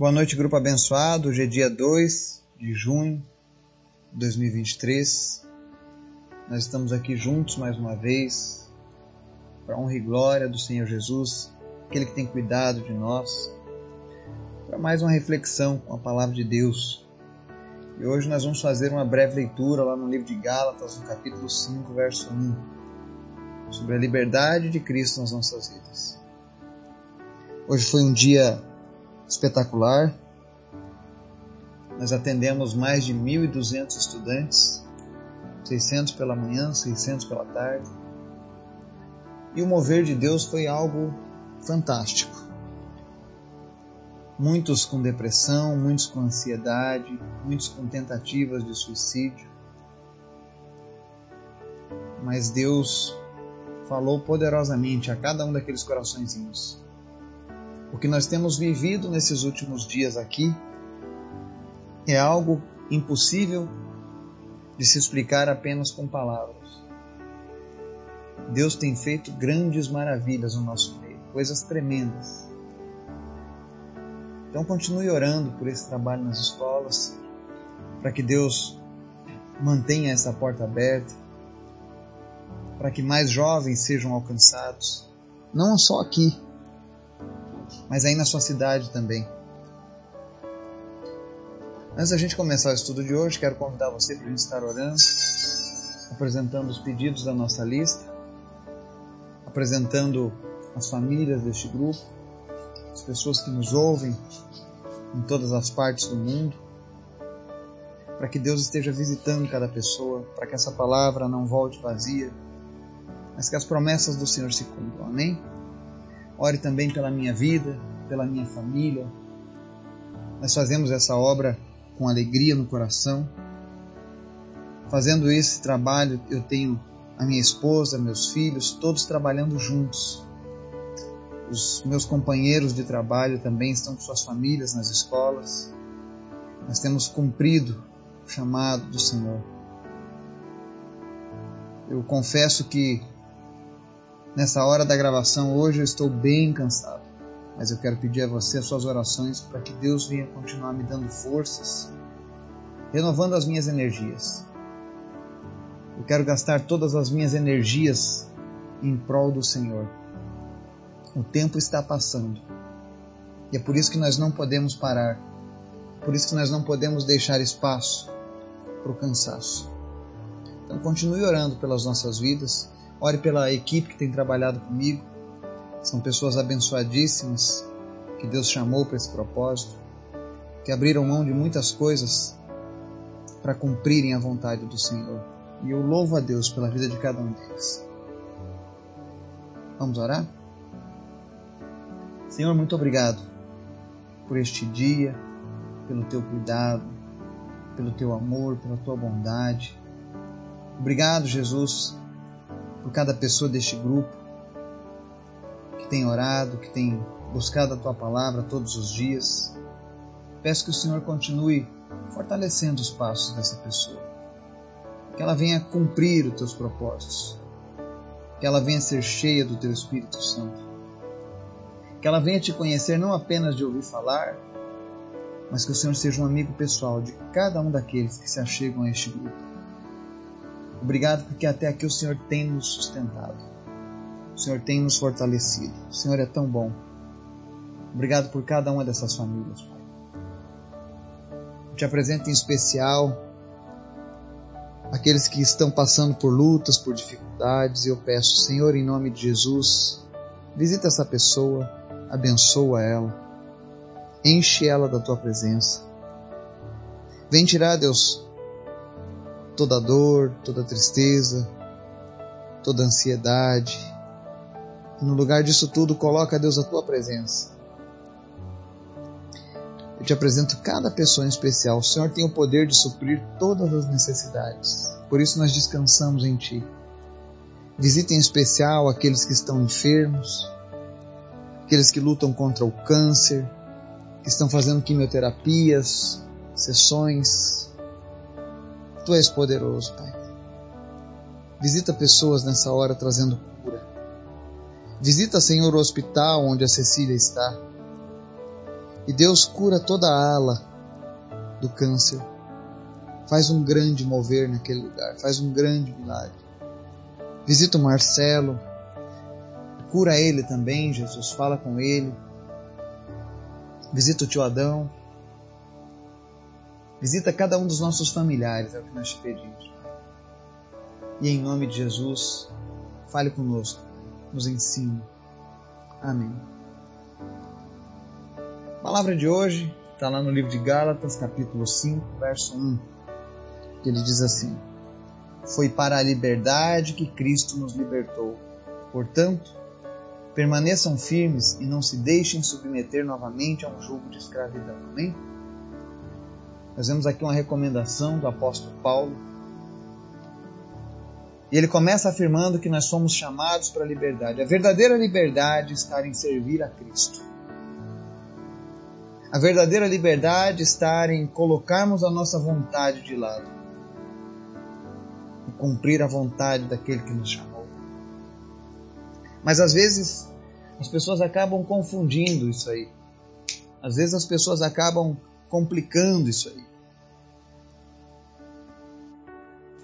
Boa noite, grupo abençoado. Hoje é dia 2 de junho de 2023. Nós estamos aqui juntos mais uma vez para honra e glória do Senhor Jesus, aquele que tem cuidado de nós, para mais uma reflexão com a palavra de Deus. E hoje nós vamos fazer uma breve leitura lá no livro de Gálatas, no capítulo 5, verso 1, sobre a liberdade de Cristo nas nossas vidas. Hoje foi um dia espetacular. Nós atendemos mais de 1.200 estudantes, 600 pela manhã, 600 pela tarde. E o mover de Deus foi algo fantástico. Muitos com depressão, muitos com ansiedade, muitos com tentativas de suicídio. Mas Deus falou poderosamente a cada um daqueles coraçõezinhos o que nós temos vivido nesses últimos dias aqui é algo impossível de se explicar apenas com palavras. Deus tem feito grandes maravilhas no nosso meio, coisas tremendas. Então continue orando por esse trabalho nas escolas, para que Deus mantenha essa porta aberta, para que mais jovens sejam alcançados, não só aqui, mas aí na sua cidade também. Antes da gente começar o estudo de hoje, quero convidar você para a gente estar orando, apresentando os pedidos da nossa lista, apresentando as famílias deste grupo, as pessoas que nos ouvem em todas as partes do mundo, para que Deus esteja visitando cada pessoa, para que essa palavra não volte vazia, mas que as promessas do Senhor se cumpram. Amém? Ore também pela minha vida, pela minha família. Nós fazemos essa obra com alegria no coração. Fazendo esse trabalho, eu tenho a minha esposa, meus filhos, todos trabalhando juntos. Os meus companheiros de trabalho também estão com suas famílias nas escolas. Nós temos cumprido o chamado do Senhor. Eu confesso que Nessa hora da gravação hoje eu estou bem cansado, mas eu quero pedir a você as suas orações para que Deus venha continuar me dando forças, renovando as minhas energias. Eu quero gastar todas as minhas energias em prol do Senhor. O tempo está passando e é por isso que nós não podemos parar, por isso que nós não podemos deixar espaço para o cansaço. Então continue orando pelas nossas vidas Ore pela equipe que tem trabalhado comigo. São pessoas abençoadíssimas que Deus chamou para esse propósito, que abriram mão de muitas coisas para cumprirem a vontade do Senhor. E eu louvo a Deus pela vida de cada um deles. Vamos orar? Senhor, muito obrigado por este dia, pelo teu cuidado, pelo teu amor, pela tua bondade. Obrigado, Jesus, por cada pessoa deste grupo que tem orado, que tem buscado a tua palavra todos os dias. Peço que o Senhor continue fortalecendo os passos dessa pessoa, que ela venha cumprir os teus propósitos, que ela venha ser cheia do teu Espírito Santo, que ela venha te conhecer não apenas de ouvir falar, mas que o Senhor seja um amigo pessoal de cada um daqueles que se achegam a este grupo Obrigado porque até aqui o Senhor tem nos sustentado. O Senhor tem nos fortalecido. O Senhor é tão bom. Obrigado por cada uma dessas famílias, Pai. Eu te apresento em especial aqueles que estão passando por lutas, por dificuldades, e eu peço, Senhor, em nome de Jesus, visita essa pessoa, abençoa ela, enche ela da tua presença. Vem tirar, Deus, toda dor, toda tristeza, toda ansiedade. E no lugar disso tudo, coloca, Deus, a tua presença. Eu te apresento cada pessoa em especial. O Senhor tem o poder de suprir todas as necessidades. Por isso nós descansamos em Ti. Visita em especial aqueles que estão enfermos, aqueles que lutam contra o câncer, que estão fazendo quimioterapias, sessões, Tu és poderoso, Pai. Visita pessoas nessa hora trazendo cura. Visita, Senhor, o hospital onde a Cecília está. E Deus cura toda a ala do câncer. Faz um grande mover naquele lugar, faz um grande milagre. Visita o Marcelo, cura ele também, Jesus, fala com ele. Visita o tio Adão. Visita cada um dos nossos familiares, é o que nós te pedimos. E em nome de Jesus, fale conosco, nos ensine. Amém. A palavra de hoje está lá no livro de Gálatas, capítulo 5, verso 1, que ele diz assim: Foi para a liberdade que Cristo nos libertou. Portanto, permaneçam firmes e não se deixem submeter novamente a um jugo de escravidão. Amém? Nós vemos aqui uma recomendação do apóstolo Paulo. E ele começa afirmando que nós somos chamados para a liberdade. A verdadeira liberdade está em servir a Cristo. A verdadeira liberdade está em colocarmos a nossa vontade de lado e cumprir a vontade daquele que nos chamou. Mas às vezes as pessoas acabam confundindo isso aí. Às vezes as pessoas acabam complicando isso aí.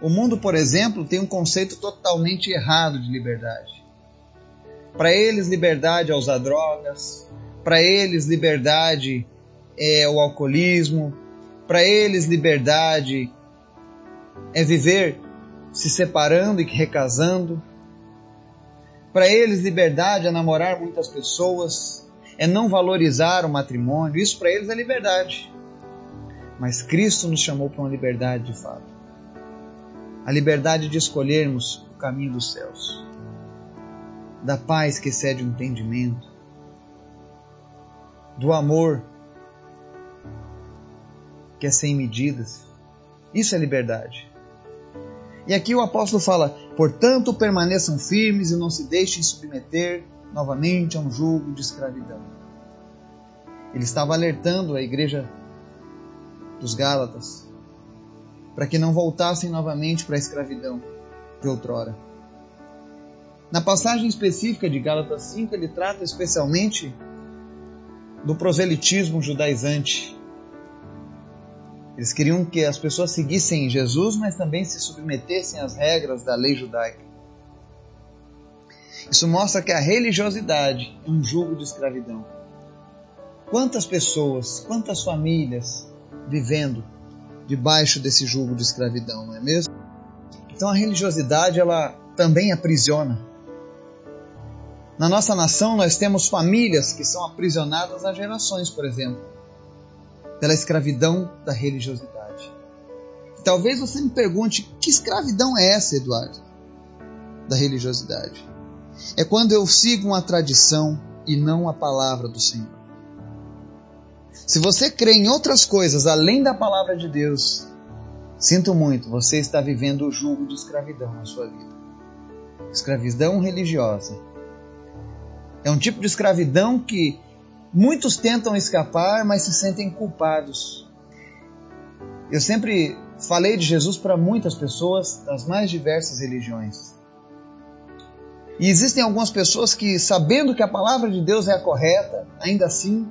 O mundo, por exemplo, tem um conceito totalmente errado de liberdade. Para eles, liberdade é usar drogas, para eles, liberdade é o alcoolismo. Para eles, liberdade é viver se separando e recasando. Para eles, liberdade é namorar muitas pessoas, é não valorizar o matrimônio. Isso para eles é liberdade. Mas Cristo nos chamou para uma liberdade de fato a liberdade de escolhermos o caminho dos céus, da paz que excede o entendimento, do amor que é sem medidas. Isso é liberdade. E aqui o apóstolo fala: portanto, permaneçam firmes e não se deixem submeter novamente a um jugo de escravidão. Ele estava alertando a igreja dos Gálatas para que não voltassem novamente para a escravidão de outrora. Na passagem específica de Gálatas 5, ele trata especialmente do proselitismo judaizante. Eles queriam que as pessoas seguissem Jesus, mas também se submetessem às regras da lei judaica. Isso mostra que a religiosidade é um jugo de escravidão. Quantas pessoas, quantas famílias vivendo debaixo desse jugo de escravidão, não é mesmo? Então a religiosidade ela também aprisiona. Na nossa nação, nós temos famílias que são aprisionadas há gerações, por exemplo, pela escravidão da religiosidade. Talvez você me pergunte: que escravidão é essa, Eduardo? Da religiosidade. É quando eu sigo uma tradição e não a palavra do Senhor. Se você crê em outras coisas além da palavra de Deus, sinto muito, você está vivendo o jugo de escravidão na sua vida. Escravidão religiosa é um tipo de escravidão que muitos tentam escapar, mas se sentem culpados. Eu sempre falei de Jesus para muitas pessoas das mais diversas religiões. E existem algumas pessoas que, sabendo que a palavra de Deus é a correta, ainda assim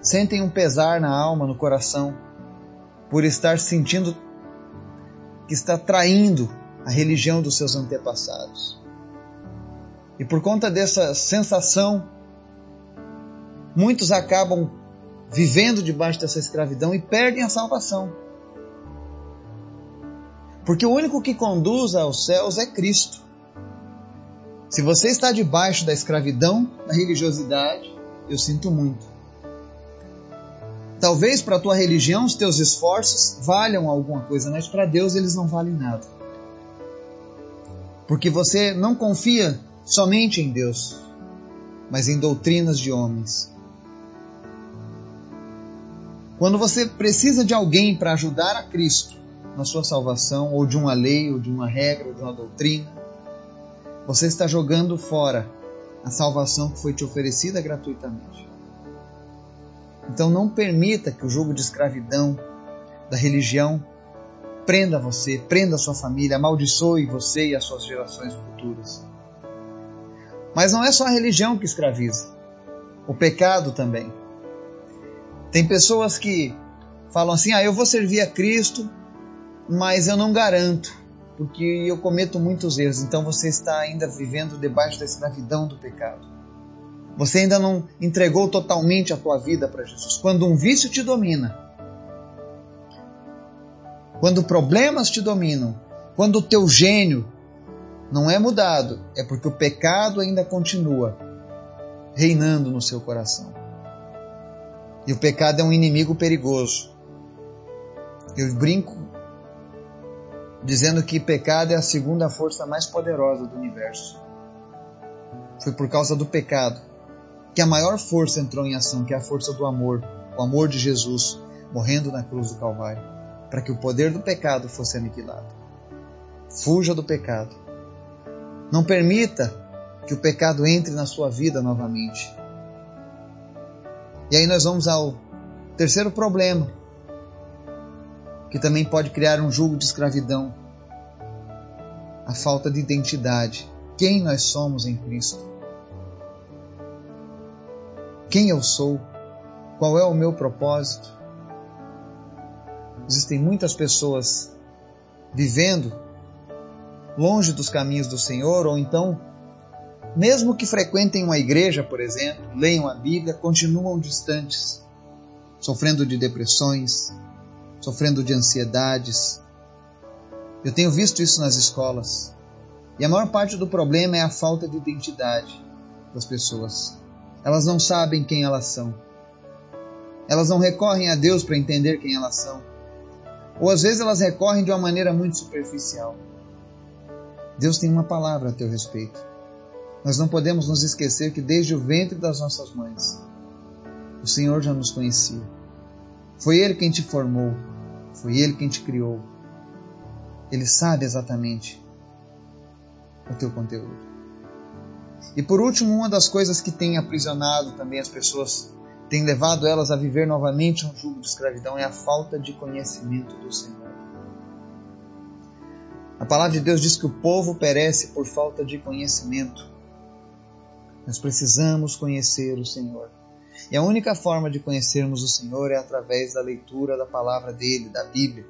sentem um pesar na alma, no coração, por estar sentindo que está traindo a religião dos seus antepassados. E por conta dessa sensação, muitos acabam vivendo debaixo dessa escravidão e perdem a salvação. Porque o único que conduz aos céus é Cristo. Se você está debaixo da escravidão, da religiosidade, eu sinto muito. Talvez para a tua religião os teus esforços valham alguma coisa, mas para Deus eles não valem nada. Porque você não confia somente em Deus, mas em doutrinas de homens. Quando você precisa de alguém para ajudar a Cristo na sua salvação, ou de uma lei, ou de uma regra, ou de uma doutrina, você está jogando fora a salvação que foi te oferecida gratuitamente. Então não permita que o jogo de escravidão da religião prenda você, prenda sua família, amaldiçoe você e as suas gerações futuras. Mas não é só a religião que escraviza, o pecado também. Tem pessoas que falam assim: ah, eu vou servir a Cristo, mas eu não garanto, porque eu cometo muitos erros. Então você está ainda vivendo debaixo da escravidão do pecado. Você ainda não entregou totalmente a tua vida para Jesus. Quando um vício te domina, quando problemas te dominam, quando o teu gênio não é mudado, é porque o pecado ainda continua reinando no seu coração. E o pecado é um inimigo perigoso. Eu brinco dizendo que pecado é a segunda força mais poderosa do universo. Foi por causa do pecado que a maior força entrou em ação, que é a força do amor, o amor de Jesus morrendo na cruz do Calvário, para que o poder do pecado fosse aniquilado. Fuja do pecado. Não permita que o pecado entre na sua vida novamente. E aí nós vamos ao terceiro problema, que também pode criar um jugo de escravidão: a falta de identidade. Quem nós somos em Cristo? quem eu sou, qual é o meu propósito. Existem muitas pessoas vivendo longe dos caminhos do Senhor, ou então, mesmo que frequentem uma igreja, por exemplo, leiam a Bíblia, continuam distantes, sofrendo de depressões, sofrendo de ansiedades. Eu tenho visto isso nas escolas. E a maior parte do problema é a falta de identidade das pessoas. Elas não sabem quem elas são. Elas não recorrem a Deus para entender quem elas são. Ou às vezes elas recorrem de uma maneira muito superficial. Deus tem uma palavra a teu respeito. Nós não podemos nos esquecer que desde o ventre das nossas mães, o Senhor já nos conhecia. Foi Ele quem te formou, foi Ele quem te criou. Ele sabe exatamente o teu conteúdo. E por último, uma das coisas que tem aprisionado também as pessoas, tem levado elas a viver novamente um jugo de escravidão, é a falta de conhecimento do Senhor. A palavra de Deus diz que o povo perece por falta de conhecimento. Nós precisamos conhecer o Senhor. E a única forma de conhecermos o Senhor é através da leitura da palavra dele, da Bíblia.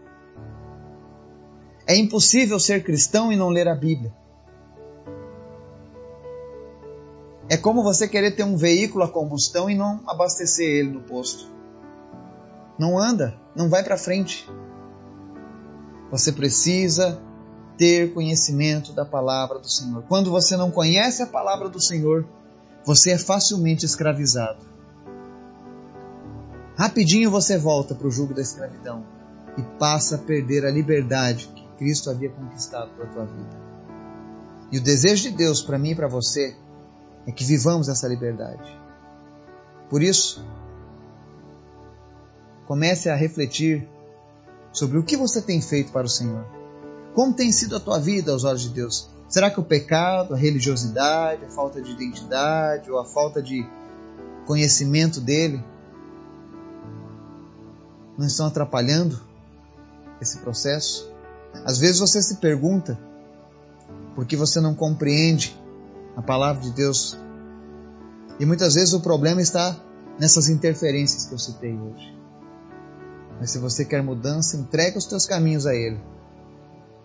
É impossível ser cristão e não ler a Bíblia. É como você querer ter um veículo a combustão e não abastecer ele no posto. Não anda, não vai para frente. Você precisa ter conhecimento da palavra do Senhor. Quando você não conhece a palavra do Senhor, você é facilmente escravizado. Rapidinho você volta para o jugo da escravidão e passa a perder a liberdade que Cristo havia conquistado para a tua vida. E o desejo de Deus para mim e para você é que vivamos essa liberdade. Por isso, comece a refletir sobre o que você tem feito para o Senhor. Como tem sido a tua vida aos olhos de Deus? Será que o pecado, a religiosidade, a falta de identidade ou a falta de conhecimento dele não estão atrapalhando esse processo? Às vezes você se pergunta por que você não compreende a palavra de Deus. E muitas vezes o problema está nessas interferências que eu citei hoje. Mas se você quer mudança, entregue os teus caminhos a Ele.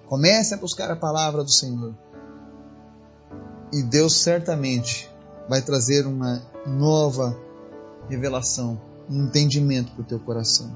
Comece a buscar a palavra do Senhor. E Deus certamente vai trazer uma nova revelação, um entendimento para o teu coração.